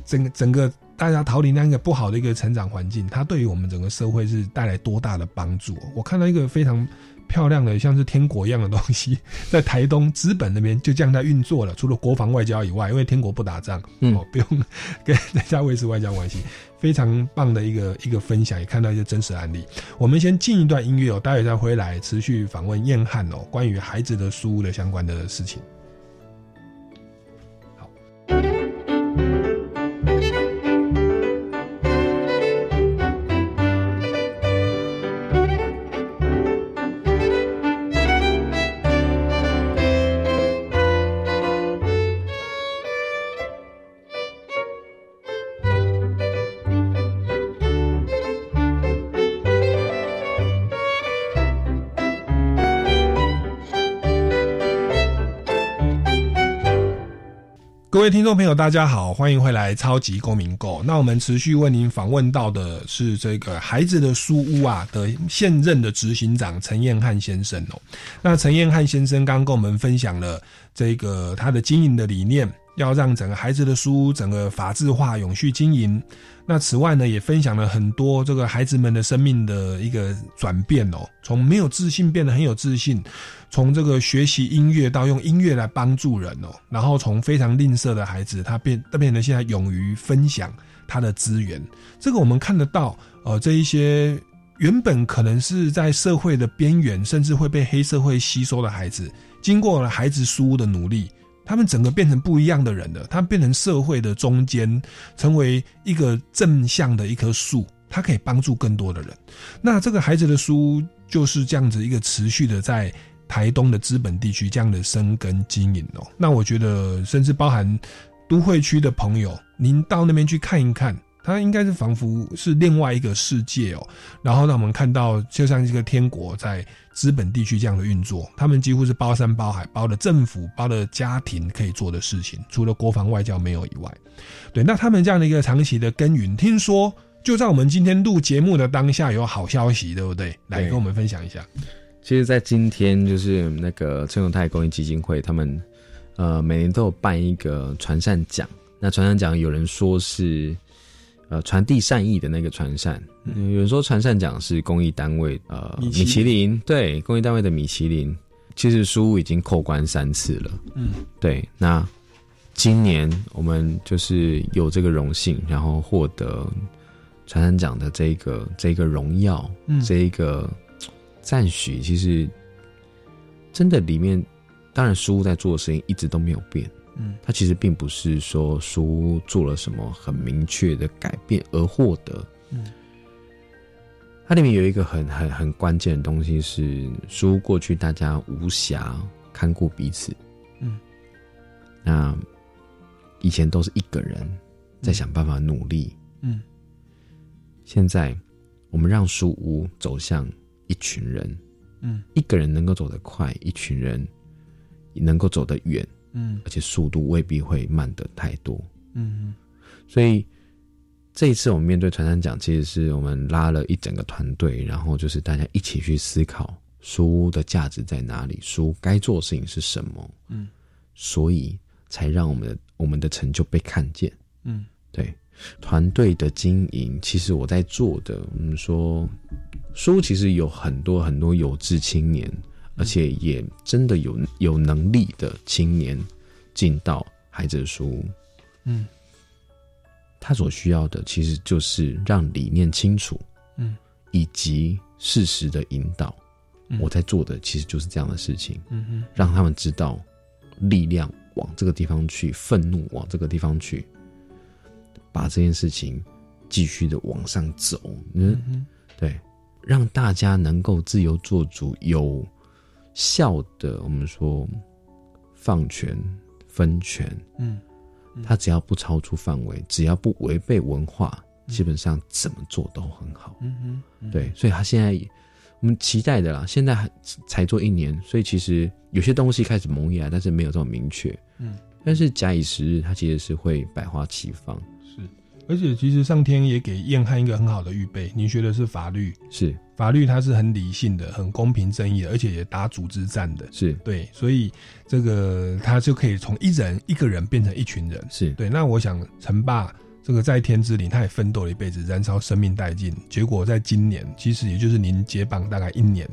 A: 整个 [LAUGHS] 整个。大家逃离那个不好的一个成长环境，它对于我们整个社会是带来多大的帮助？我看到一个非常漂亮的，像是天国一样的东西，在台东资本那边就这样在运作了。除了国防外交以外，因为天国不打仗，哦，不用 [LAUGHS] 跟人家维持外交关系，非常棒的一个一个分享，也看到一些真实案例。我们先进一段音乐哦，待会再回来持续访问燕汉哦，关于孩子的书的相关的事情。各位听众朋友，大家好，欢迎回来《超级公民购》。那我们持续为您访问到的是这个孩子的书屋啊的现任的执行长陈彦汉先生哦。那陈彦汉先生刚跟我们分享了这个他的经营的理念。要让整个孩子的书屋整个法制化、永续经营。那此外呢，也分享了很多这个孩子们的生命的一个转变哦，从没有自信变得很有自信，从这个学习音乐到用音乐来帮助人哦，然后从非常吝啬的孩子，他变他变成现在勇于分享他的资源。这个我们看得到，呃，这一些原本可能是在社会的边缘，甚至会被黑社会吸收的孩子，经过了孩子书屋的努力。他们整个变成不一样的人了，他们变成社会的中间，成为一个正向的一棵树，他可以帮助更多的人。那这个孩子的书就是这样子一个持续的在台东的资本地区这样的生根经营哦。那我觉得，甚至包含都会区的朋友，您到那边去看一看。它应该是仿佛是另外一个世界哦，然后让我们看到，就像这个天国在资本地区这样的运作，他们几乎是包山包海，包了政府，包了家庭可以做的事情，除了国防外交没有以外，对，那他们这样的一个长期的耕耘，听说就在我们今天录节目的当下有好消息，对不对？来跟我们分享一下。
C: 其实，在今天就是那个陈永泰公益基金会，他们呃每年都有办一个传善奖，那传善奖有人说是。呃，传递善意的那个传善，有人说传善奖是公益单位，呃，米其林对公益单位的米其林，其实书已经扣关三次了。嗯，对。那今年我们就是有这个荣幸，然后获得传善奖的这个这个荣耀，这一个赞许，其实真的里面，当然书在做的事情一直都没有变。嗯，他其实并不是说书做了什么很明确的改变而获得。嗯，它里面有一个很很很关键的东西是书过去大家无暇看顾彼此。嗯，那以前都是一个人在想办法努力。嗯，现在我们让书屋走向一群人。嗯，一个人能够走得快，一群人能够走得远。嗯，而且速度未必会慢得太多。嗯，所以这一次我们面对传山奖，其实是我们拉了一整个团队，然后就是大家一起去思考书的价值在哪里，书该做的事情是什么。嗯，所以才让我们的我们的成就被看见。嗯，对，团队的经营，其实我在做的，我们说书其实有很多很多有志青年。而且也真的有有能力的青年进到孩子的书屋，嗯，他所需要的其实就是让理念清楚，嗯，以及事实的引导。我在做的其实就是这样的事情，
A: 嗯哼，
C: 让他们知道力量往这个地方去，愤怒往这个地方去，把这件事情继续的往上走。嗯，对，让大家能够自由做主，有效的我们说放权分权。
A: 嗯，
C: 他只要不超出范围，只要不违背文化，基本上怎么做都很好。
A: 嗯哼，
C: 对，所以他现在。我们期待的啦，现在还才做一年，所以其实有些东西开始萌芽，但是没有这么明确。
A: 嗯，
C: 但是假以时日，它其实是会百花齐放。
A: 是，而且其实上天也给燕汉一个很好的预备。你学的是法律，
C: 是
A: 法律，它是很理性的、很公平正义的，而且也打组织战的。
C: 是
A: 对，所以这个他就可以从一人一个人变成一群人。
C: 是
A: 对。那我想陈霸。这个在天之灵，他也奋斗了一辈子，燃烧生命殆尽。结果在今年，其实也就是您接棒大概一年，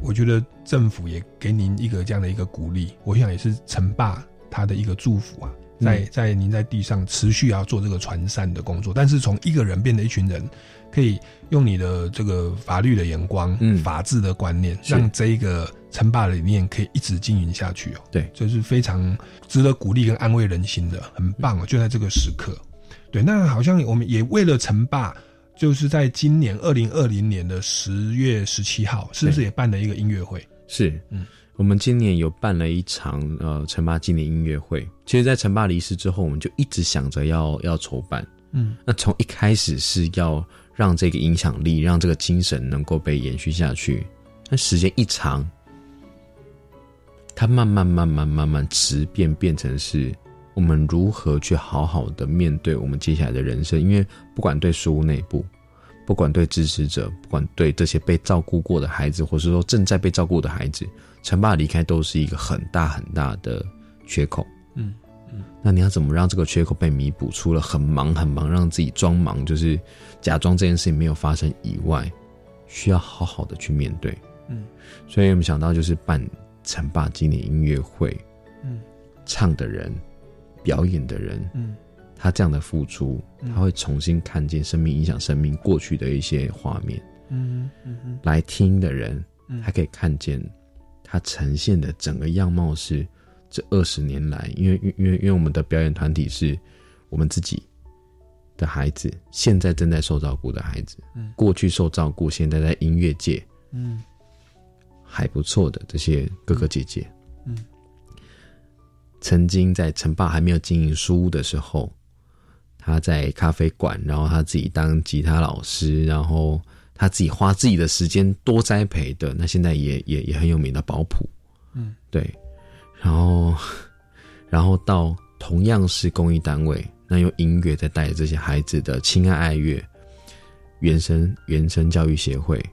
A: 我觉得政府也给您一个这样的一个鼓励，我想也是陈霸他的一个祝福啊。在在您在地上持续要做这个传善的工作，但是从一个人变成一群人，可以用你的这个法律的眼光、法治的观念，让这一个称霸的理念可以一直经营下去哦。
C: 对，
A: 这是非常值得鼓励跟安慰人心的，很棒哦！就在这个时刻。对，那好像我们也为了称霸，就是在今年二零二零年的十月十七号，是不是也办了一个音乐会？
C: 是，嗯，我们今年有办了一场呃陈霸纪念音乐会。其实，在陈霸离世之后，我们就一直想着要要筹办，
A: 嗯，
C: 那从一开始是要让这个影响力，让这个精神能够被延续下去。那时间一长，它慢慢慢慢慢慢质变，变成是。我们如何去好好的面对我们接下来的人生？因为不管对书屋内部，不管对支持者，不管对这些被照顾过的孩子，或是说正在被照顾的孩子，陈爸离开都是一个很大很大的缺口。
A: 嗯嗯，
C: 那你要怎么让这个缺口被弥补？除了很忙很忙，让自己装忙，就是假装这件事情没有发生以外，需要好好的去面对。
A: 嗯，
C: 所以我们想到就是办陈爸纪念音乐会。
A: 嗯，
C: 唱的人。表演的人，
A: 嗯，
C: 他这样的付出，他会重新看见生命影响生命过去的一些画面，
A: 嗯嗯嗯，
C: 来听的人，还可以看见他呈现的整个样貌是这二十年来，因为因为因为我们的表演团体是我们自己的孩子，现在正在受照顾的孩子，
A: 嗯，
C: 过去受照顾，现在在音乐界，
A: 嗯，
C: 还不错的这些哥哥姐姐，
A: 嗯。
C: 曾经在陈爸还没有经营书屋的时候，他在咖啡馆，然后他自己当吉他老师，然后他自己花自己的时间多栽培的。那现在也也也很有名的保普，
A: 嗯，
C: 对。然后，然后到同样是公益单位，那用音乐在带这些孩子的亲爱爱乐，原声原声教育协会，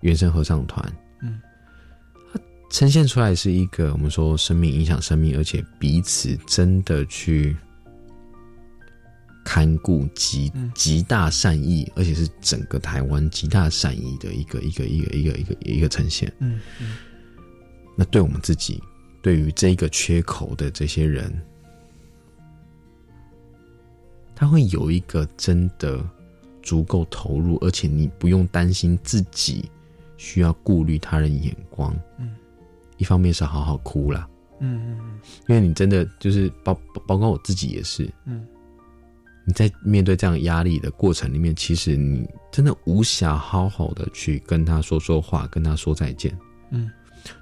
C: 原声合唱团。嗯呈现出来是一个我们说生命影响生命，而且彼此真的去看顾极极大善意，而且是整个台湾极大善意的一个一个一个一个一个一个呈现。
A: 嗯嗯，
C: 那对我们自己，对于这个缺口的这些人，他会有一个真的足够投入，而且你不用担心自己需要顾虑他人眼光。
A: 嗯。
C: 一方面是好好哭了，
A: 嗯嗯嗯，
C: 因为你真的就是包包括我自己也是，
A: 嗯，
C: 你在面对这样压力的过程里面，其实你真的无暇好好的去跟他说说话，跟他说再见，
A: 嗯，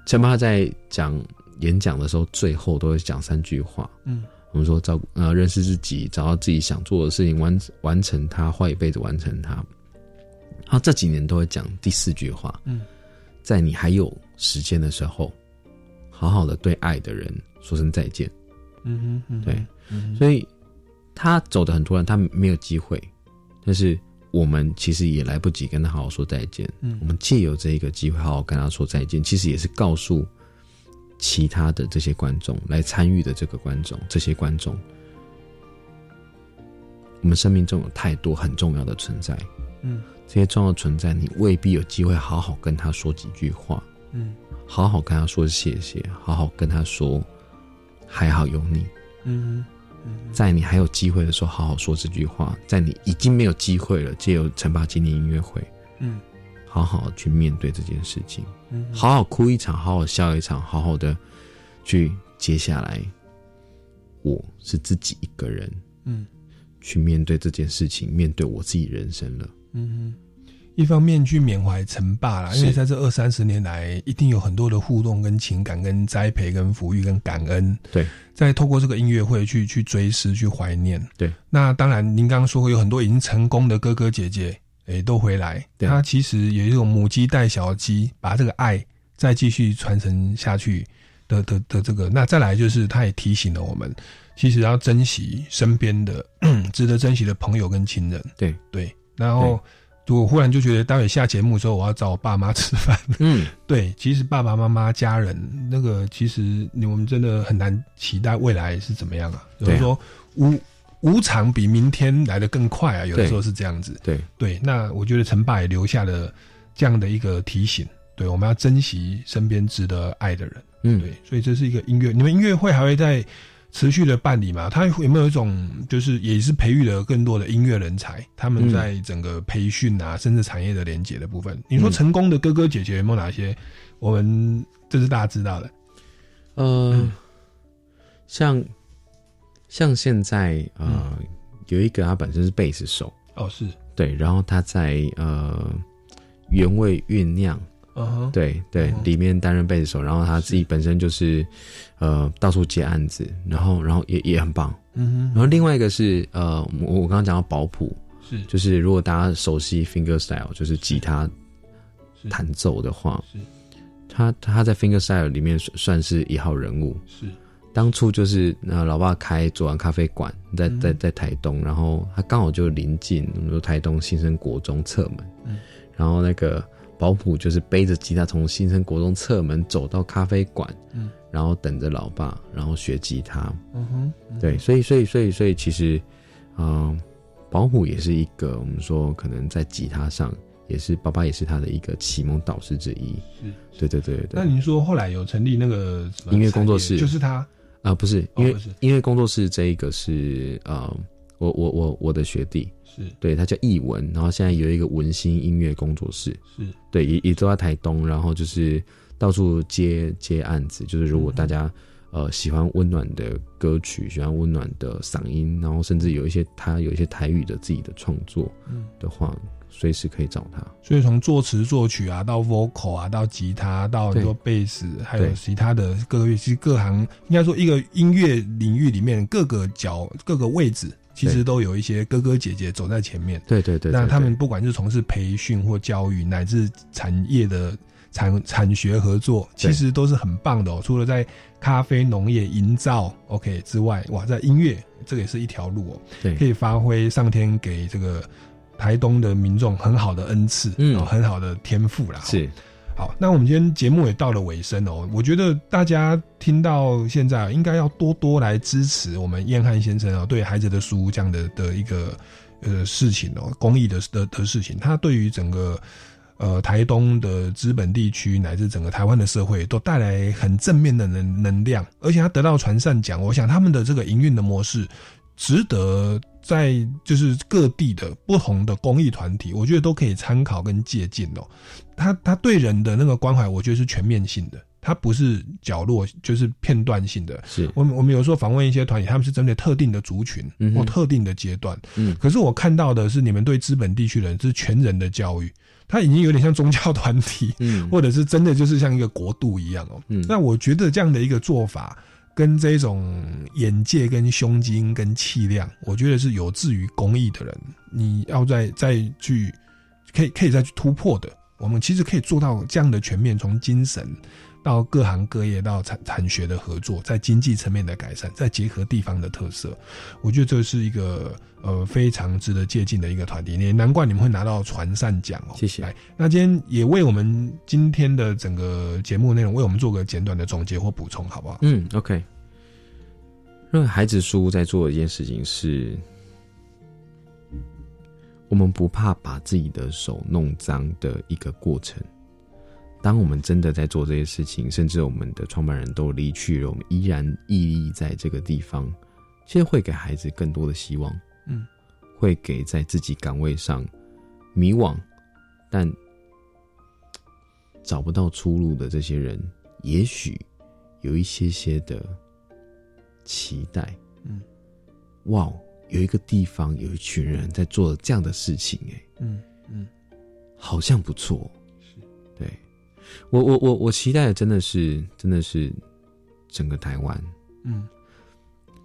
C: 陈爸在讲演讲的时候，最后都会讲三句话，
A: 嗯，
C: 我们说照顾呃认识自己，找到自己想做的事情，完完成它，花一辈子完成它，他这几年都会讲第四句话，
A: 嗯，
C: 在你还有时间的时候。好好的对爱的人说声再见，
A: 嗯哼，
C: 对，所以他走的很突然，他没有机会，但是我们其实也来不及跟他好好说再见。
A: 嗯，
C: 我们借由这一个机会好好跟他说再见，其实也是告诉其他的这些观众来参与的这个观众，这些观众，我们生命中有太多很重要的存在，
A: 嗯，
C: 这些重要存在，你未必有机会好好跟他说几句话，
A: 嗯。
C: 好好跟他说谢谢，好好跟他说还好有你。
A: 嗯，
C: 在你还有机会的时候，好好说这句话。在你已经没有机会了，借由陈爸纪念音乐会，
A: 嗯，
C: 好好去面对这件事情，好好哭一场，好好笑一场，好好的去接下来，我是自己一个人，嗯，去面对这件事情，面对我自己人生了，
A: 嗯。一方面去缅怀陈爸啦，因为在这二三十年来，一定有很多的互动、跟情感、跟栽培、跟抚育、跟感恩。
C: 对，
A: 在透过这个音乐会去去追思、去怀念。
C: 对，
A: 那当然，您刚刚说过有很多已经成功的哥哥姐姐，诶，都回来。他其实有一种母鸡带小鸡，把这个爱再继续传承下去的的的这个。那再来就是，他也提醒了我们，其实要珍惜身边的 [CLEARS THROAT] 值得珍惜的朋友跟亲人。
C: 对
A: 对，然后。我忽然就觉得，待会下节目之后，我要找我爸妈吃饭。嗯，[LAUGHS] 对，其实爸爸妈妈、家人，那个其实我们真的很难期待未来是怎么样啊。有人说无无常比明天来的更快啊，有的时候是这样子。
C: 对
A: 对，那我觉得陈爸也留下了这样的一个提醒，对，我们要珍惜身边值得爱的人。嗯，对，所以这是一个音乐，你们音乐会还会在。持续的办理嘛，他有没有一种就是也是培育了更多的音乐人才？他们在整个培训啊，甚至产业的连接的部分，你说成功的哥哥姐姐有没有哪些？我们这是大家知道的。
C: 呃，像像现在呃，有一个他本身是贝斯手
A: 哦，是
C: 对，然后他在呃原味酝酿。对对，里面担任贝斯手，然后他自己本身就是，呃，到处接案子，然后然后也也很棒。嗯，然后另外一个是呃，我我刚刚讲到保普，
A: 是。
C: 就是如果大家熟悉 finger style，就是吉他弹奏的话，是。他他在 finger style 里面算是一号人物。
A: 是。
C: 当初就是呃，老爸开左岸咖啡馆在在在台东，然后他刚好就临近我们说台东新生国中侧门，嗯，然后那个。保普就是背着吉他从新生国中侧门走到咖啡馆，嗯，然后等着老爸，然后学吉他，嗯哼，对，所以所以所以所以其实，嗯，保普也是一个我们说可能在吉他上也是爸爸也是他的一个启蒙导师之一，是，对对对对。
A: 那您说后来有成立那个
C: 音乐工作室，
A: 就是他？
C: 啊？不是，因为音乐工作室这一个是呃，我我我我的学弟。
A: 是
C: 对，他叫艺文，然后现在有一个文心音乐工作室，
A: 是
C: 对，也也都在台东，然后就是到处接接案子，就是如果大家呃喜欢温暖的歌曲，喜欢温暖的嗓音，然后甚至有一些他有一些台语的自己的创作的话，随时可以找他。
A: 所以从作词作曲啊，到 vocal 啊，到吉他，到很多贝斯，还有其他的各个乐器，各行应该说一个音乐领域里面各个角各个位置。其实都有一些哥哥姐姐走在前面，
C: 对对对。
A: 那他们不管是从事培训或教育，乃至产业的产产学合作，其实都是很棒的哦。除了在咖啡农业营造 OK 之外，哇，在音乐这个也是一条路哦，
C: 对，
A: 可以发挥上天给这个台东的民众很好的恩赐，嗯，很好的天赋啦。
C: 是。
A: 好，那我们今天节目也到了尾声哦。我觉得大家听到现在，应该要多多来支持我们燕汉先生哦，对孩子的书这样的的一个呃事情哦，公益的的的事情，他对于整个呃台东的资本地区乃至整个台湾的社会，都带来很正面的能能量，而且他得到传善奖，我想他们的这个营运的模式。值得在就是各地的不同的公益团体，我觉得都可以参考跟借鉴哦。他他对人的那个关怀，我觉得是全面性的，他不是角落就是片段性的。
C: 是
A: 我们我们有时候访问一些团体，他们是针对特定的族群或特定的阶段。嗯，可是我看到的是你们对资本地区人是全人的教育，他已经有点像宗教团体，嗯，或者是真的就是像一个国度一样哦。嗯，那我觉得这样的一个做法。跟这种眼界、跟胸襟、跟气量，我觉得是有志于公益的人，你要再再去，可以可以再去突破的。我们其实可以做到这样的全面，从精神。到各行各业，到产产学的合作，在经济层面的改善，再结合地方的特色，我觉得这是一个呃非常值得借鉴的一个团体。也难怪你们会拿到传善奖哦。
C: 谢谢。
A: 那今天也为我们今天的整个节目内容，为我们做个简短的总结或补充，好不好？
C: 嗯，OK。因为孩子书在做一件事情是，我们不怕把自己的手弄脏的一个过程。当我们真的在做这些事情，甚至我们的创办人都离去了，我们依然屹立在这个地方，其实会给孩子更多的希望。嗯，会给在自己岗位上迷惘，但找不到出路的这些人，也许有一些些的期待。嗯，哇，有一个地方有一群人在做这样的事情，哎，嗯嗯，好像不错。我我我我期待的真的是真的是整个台湾。嗯，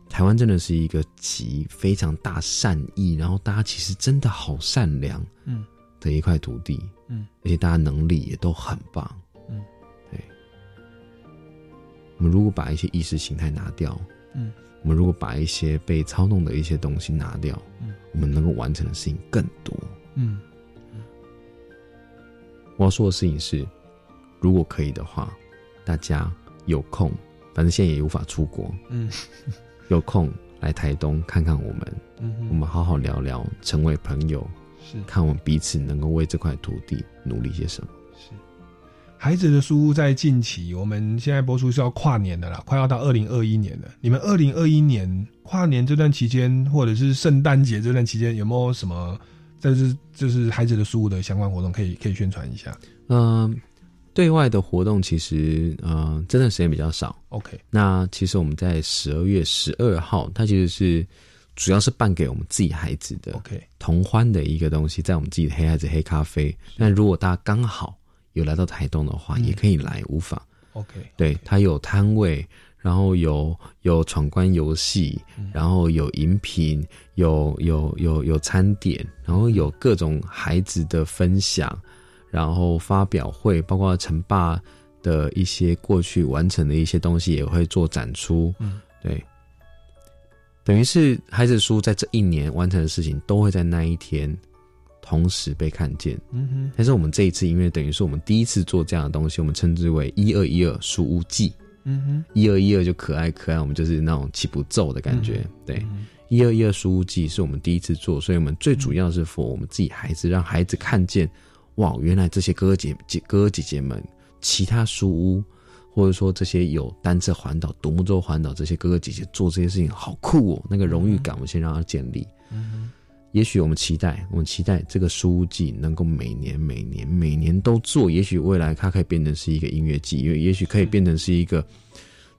C: 台湾真的是一个极非常大善意，然后大家其实真的好善良。嗯。的一块土地，嗯，而且大家能力也都很棒，嗯，对。我们如果把一些意识形态拿掉，嗯，我们如果把一些被操弄的一些东西拿掉，嗯，我们能够完成的事情更多，嗯。我要说的事情是，如果可以的话，大家有空，反正现在也无法出国，嗯，有空来台东看看我们，嗯，我们好好聊聊，成为朋友。是看我们彼此能够为这块土地努力些什么。是
A: 孩子的书屋在近期，我们现在播出是要跨年的啦，快要到二零二一年了。你们二零二一年跨年这段期间，或者是圣诞节这段期间，有没有什么这是就是孩子的书屋的相关活动可以可以宣传一下？
C: 嗯，对外的活动其实呃，真的时间比较少。
A: OK，
C: 那其实我们在十二月十二号，它其实是。主要是办给我们自己孩子的
A: ，OK，
C: 同欢的一个东西，在我们自己的黑孩子黑咖啡。那如果大家刚好有来到台东的话，也可以来，无妨。
A: OK，
C: 对，它有摊位，然后有有闯关游戏，然后有饮品，有有有有餐点，然后有各种孩子的分享，然后发表会，包括陈爸的一些过去完成的一些东西也会做展出。嗯，对。等于是孩子书在这一年完成的事情，都会在那一天同时被看见。嗯哼。但是我们这一次，因为等于是我们第一次做这样的东西，我们称之为“一二一二书屋记”。嗯哼。一二一二就可爱可爱，我们就是那种起不奏的感觉。对，一二一二书屋记是我们第一次做，所以我们最主要是 for 我们自己孩子，让孩子看见，哇，原来这些哥哥姐姐哥哥姐姐们，其他书屋。或者说这些有单车环岛、独木舟环岛这些哥哥姐姐做这些事情好酷哦，那个荣誉感我们先让它建立。嗯，也许我们期待，我们期待这个书记能够每年、每年、每年都做。也许未来它可以变成是一个音乐季，因为也许可以变成是一个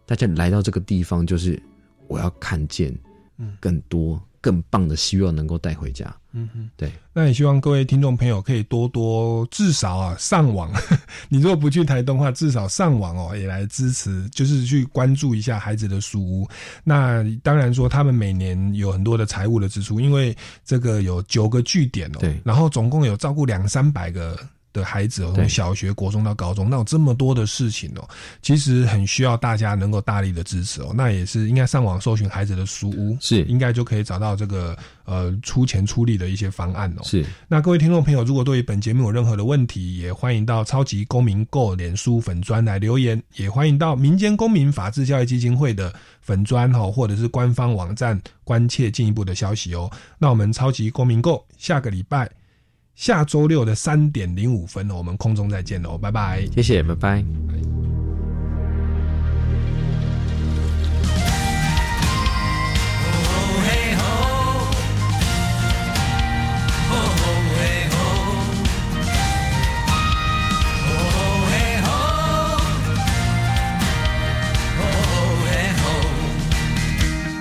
C: 大家来到这个地方，就是我要看见更多。更棒的，希望能够带回家。嗯哼，对。
A: 那也希望各位听众朋友可以多多，至少啊上网。[LAUGHS] 你如果不去台东的话，至少上网哦，也来支持，就是去关注一下孩子的书屋。那当然说，他们每年有很多的财务的支出，因为这个有九个据点哦，
C: 对，
A: 然后总共有照顾两三百个。的孩子哦，从小学、国中到高中，那有这么多的事情哦，其实很需要大家能够大力的支持哦。那也是应该上网搜寻孩子的书屋，
C: 是
A: 应该就可以找到这个呃出钱出力的一些方案哦。
C: 是。
A: 那各位听众朋友，如果对于本节目有任何的问题，也欢迎到超级公民购脸书粉砖来留言，也欢迎到民间公民法治教育基金会的粉砖哈，或者是官方网站关切进一步的消息哦。那我们超级公民购下个礼拜。下周六的三点零五分，我们空中再见喽，拜拜，
C: 谢谢，拜拜。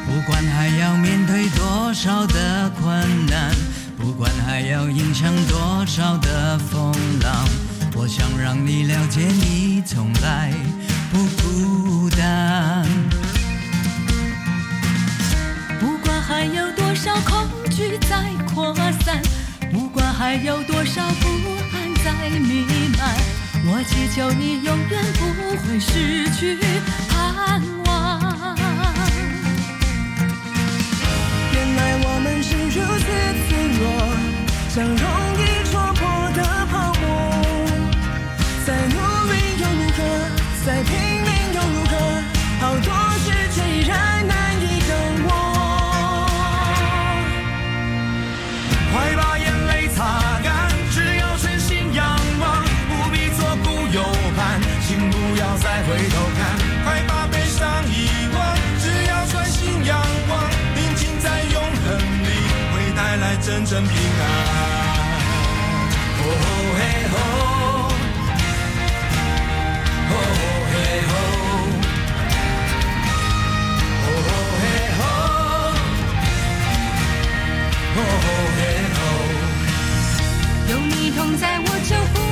J: 不管还要面对多少的困难。不管还要迎向多少的风浪，我想让你了解，你从来不孤单。不管还有多少恐惧在扩散，不管还有多少不安在弥漫，我祈求你永远不会失去盼望。原来我们是如此。说相融真平安哦嘿哦嘿哦嘿哦嘿有你同在我就不